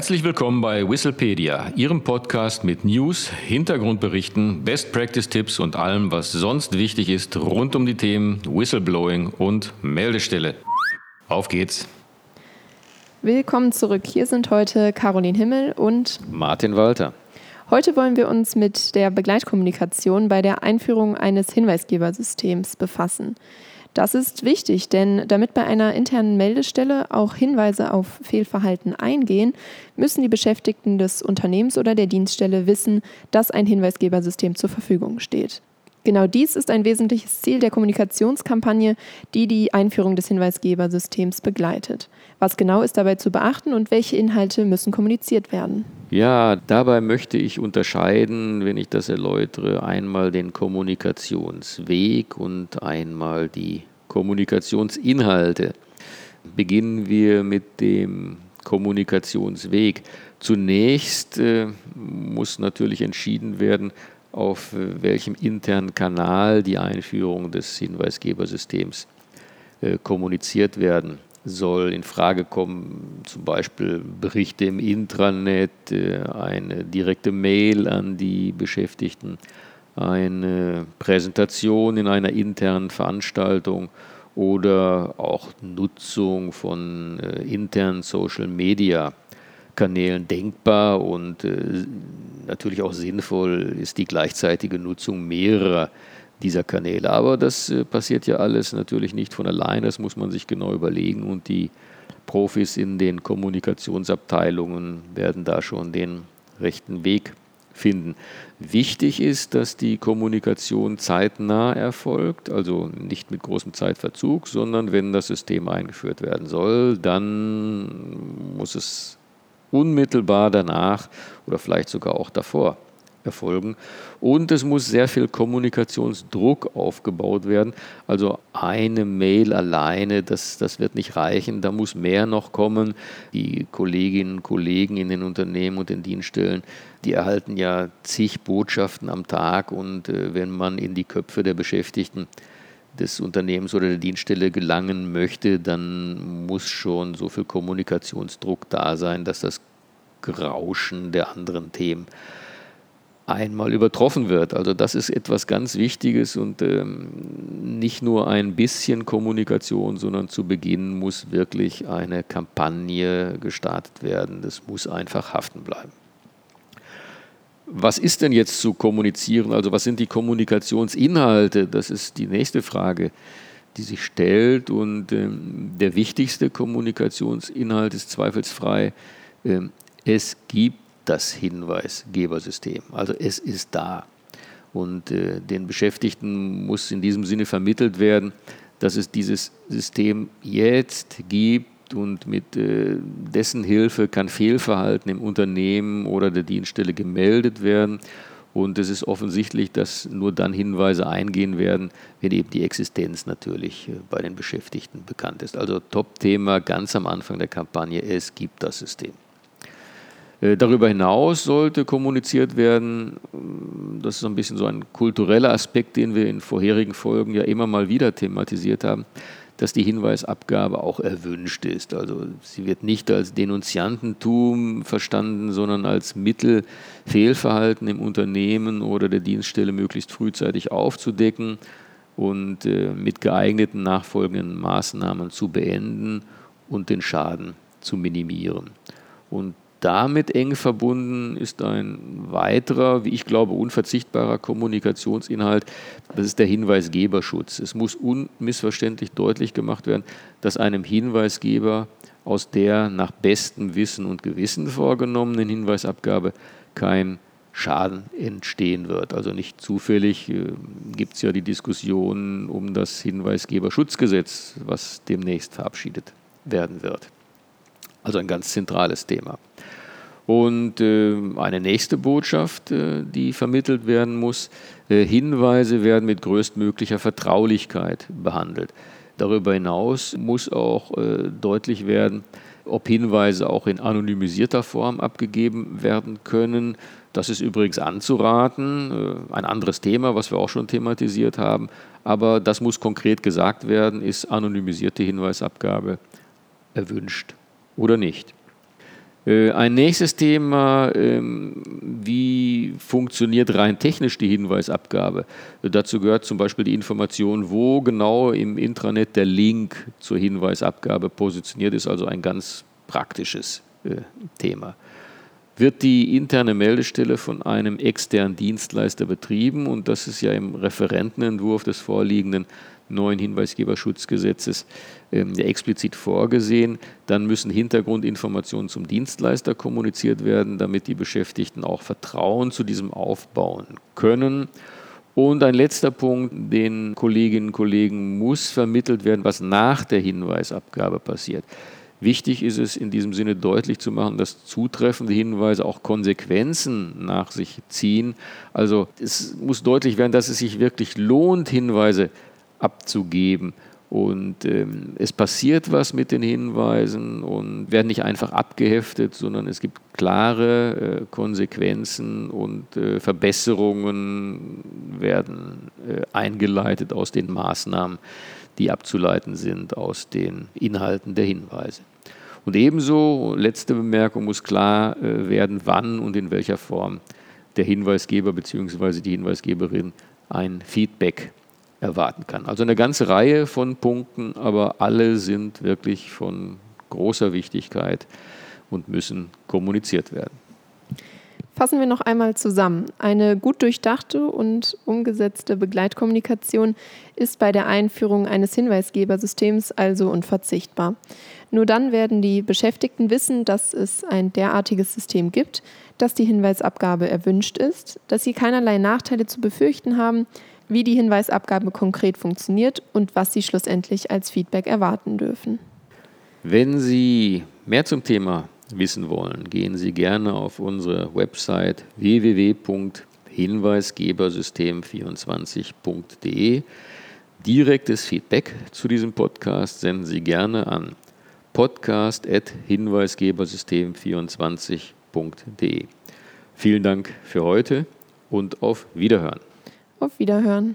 Herzlich willkommen bei Whistlepedia, Ihrem Podcast mit News, Hintergrundberichten, Best Practice Tipps und allem, was sonst wichtig ist rund um die Themen Whistleblowing und Meldestelle. Auf geht's! Willkommen zurück. Hier sind heute Caroline Himmel und Martin Walter. Heute wollen wir uns mit der Begleitkommunikation bei der Einführung eines Hinweisgebersystems befassen. Das ist wichtig, denn damit bei einer internen Meldestelle auch Hinweise auf Fehlverhalten eingehen, müssen die Beschäftigten des Unternehmens oder der Dienststelle wissen, dass ein Hinweisgebersystem zur Verfügung steht. Genau dies ist ein wesentliches Ziel der Kommunikationskampagne, die die Einführung des Hinweisgebersystems begleitet. Was genau ist dabei zu beachten und welche Inhalte müssen kommuniziert werden? Ja, dabei möchte ich unterscheiden, wenn ich das erläutere, einmal den Kommunikationsweg und einmal die Kommunikationsinhalte. Beginnen wir mit dem Kommunikationsweg. Zunächst äh, muss natürlich entschieden werden, auf welchem internen Kanal die Einführung des Hinweisgebersystems äh, kommuniziert werden soll. In Frage kommen zum Beispiel Berichte im Intranet, äh, eine direkte Mail an die Beschäftigten, eine Präsentation in einer internen Veranstaltung oder auch Nutzung von äh, internen Social Media Kanälen denkbar und äh, natürlich auch sinnvoll ist die gleichzeitige Nutzung mehrerer dieser Kanäle. Aber das äh, passiert ja alles natürlich nicht von alleine, das muss man sich genau überlegen und die Profis in den Kommunikationsabteilungen werden da schon den rechten Weg finden. Wichtig ist, dass die Kommunikation zeitnah erfolgt, also nicht mit großem Zeitverzug, sondern wenn das System eingeführt werden soll, dann muss es unmittelbar danach oder vielleicht sogar auch davor erfolgen. Und es muss sehr viel Kommunikationsdruck aufgebaut werden. Also eine Mail alleine, das, das wird nicht reichen. Da muss mehr noch kommen. Die Kolleginnen und Kollegen in den Unternehmen und den Dienststellen, die erhalten ja zig Botschaften am Tag. Und äh, wenn man in die Köpfe der Beschäftigten des Unternehmens oder der Dienststelle gelangen möchte, dann muss schon so viel Kommunikationsdruck da sein, dass das Grauschen der anderen Themen einmal übertroffen wird. Also das ist etwas ganz Wichtiges und ähm, nicht nur ein bisschen Kommunikation, sondern zu Beginn muss wirklich eine Kampagne gestartet werden. Das muss einfach haften bleiben. Was ist denn jetzt zu kommunizieren? Also was sind die Kommunikationsinhalte? Das ist die nächste Frage, die sich stellt. Und ähm, der wichtigste Kommunikationsinhalt ist zweifelsfrei, ähm, es gibt das Hinweisgebersystem. Also es ist da. Und äh, den Beschäftigten muss in diesem Sinne vermittelt werden, dass es dieses System jetzt gibt und mit äh, dessen Hilfe kann Fehlverhalten im Unternehmen oder der Dienststelle gemeldet werden. Und es ist offensichtlich, dass nur dann Hinweise eingehen werden, wenn eben die Existenz natürlich äh, bei den Beschäftigten bekannt ist. Also Top-Thema ganz am Anfang der Kampagne, es gibt das System. Äh, darüber hinaus sollte kommuniziert werden, das ist so ein bisschen so ein kultureller Aspekt, den wir in vorherigen Folgen ja immer mal wieder thematisiert haben, dass die Hinweisabgabe auch erwünscht ist. Also sie wird nicht als Denunziantentum verstanden, sondern als Mittel, Fehlverhalten im Unternehmen oder der Dienststelle möglichst frühzeitig aufzudecken und äh, mit geeigneten nachfolgenden Maßnahmen zu beenden und den Schaden zu minimieren. Und damit eng verbunden ist ein weiterer, wie ich glaube, unverzichtbarer Kommunikationsinhalt. Das ist der Hinweisgeberschutz. Es muss unmissverständlich deutlich gemacht werden, dass einem Hinweisgeber aus der nach bestem Wissen und Gewissen vorgenommenen Hinweisabgabe kein Schaden entstehen wird. Also nicht zufällig äh, gibt es ja die Diskussion um das Hinweisgeberschutzgesetz, was demnächst verabschiedet werden wird. Also ein ganz zentrales Thema. Und äh, eine nächste Botschaft, äh, die vermittelt werden muss, äh, Hinweise werden mit größtmöglicher Vertraulichkeit behandelt. Darüber hinaus muss auch deutlich werden, ob Hinweise auch in anonymisierter Form abgegeben werden können. Das ist übrigens anzuraten, ein anderes Thema, was wir auch schon thematisiert haben. Aber das muss konkret gesagt werden, ist anonymisierte Hinweisabgabe erwünscht oder nicht. Äh, ein nächstes Thema, ähm, wie funktioniert rein technisch die Hinweisabgabe? Dazu gehört zum Beispiel die Information, wo genau im Intranet der Link zur Hinweisabgabe positioniert ist, also ein ganz praktisches äh, Thema. Wird die interne Meldestelle von einem externen Dienstleister betrieben und das ist ja im Referentenentwurf des vorliegenden neuen Hinweisgeberschutzgesetzes ähm, ja explizit vorgesehen. Dann müssen Hintergrundinformationen zum Dienstleister kommuniziert werden, damit die Beschäftigten auch Vertrauen zu diesem aufbauen können. Und ein letzter Punkt, den Kolleginnen und Kollegen muss vermittelt werden, was nach der Hinweisabgabe passiert. Wichtig ist es in diesem Sinne deutlich zu machen, dass zutreffende Hinweise auch Konsequenzen nach sich ziehen. Also es muss deutlich werden, dass es sich wirklich lohnt, Hinweise abzugeben. Und ähm, es passiert was mit den Hinweisen und werden nicht einfach abgeheftet, sondern es gibt klare äh, Konsequenzen und äh, Verbesserungen werden äh, eingeleitet aus den Maßnahmen, die abzuleiten sind aus den Inhalten der Hinweise. Und ebenso, letzte Bemerkung, muss klar werden, wann und in welcher Form der Hinweisgeber bzw. die Hinweisgeberin ein Feedback erwarten kann. Also eine ganze Reihe von Punkten, aber alle sind wirklich von großer Wichtigkeit und müssen kommuniziert werden. Fassen wir noch einmal zusammen. Eine gut durchdachte und umgesetzte Begleitkommunikation ist bei der Einführung eines Hinweisgebersystems also unverzichtbar. Nur dann werden die Beschäftigten wissen, dass es ein derartiges System gibt, dass die Hinweisabgabe erwünscht ist, dass sie keinerlei Nachteile zu befürchten haben, wie die Hinweisabgabe konkret funktioniert und was Sie schlussendlich als Feedback erwarten dürfen. Wenn Sie mehr zum Thema wissen wollen, gehen Sie gerne auf unsere Website www.hinweisgebersystem24.de. Direktes Feedback zu diesem Podcast senden Sie gerne an podcast.hinweisgebersystem24.de. Vielen Dank für heute und auf Wiederhören. Auf Wiederhören.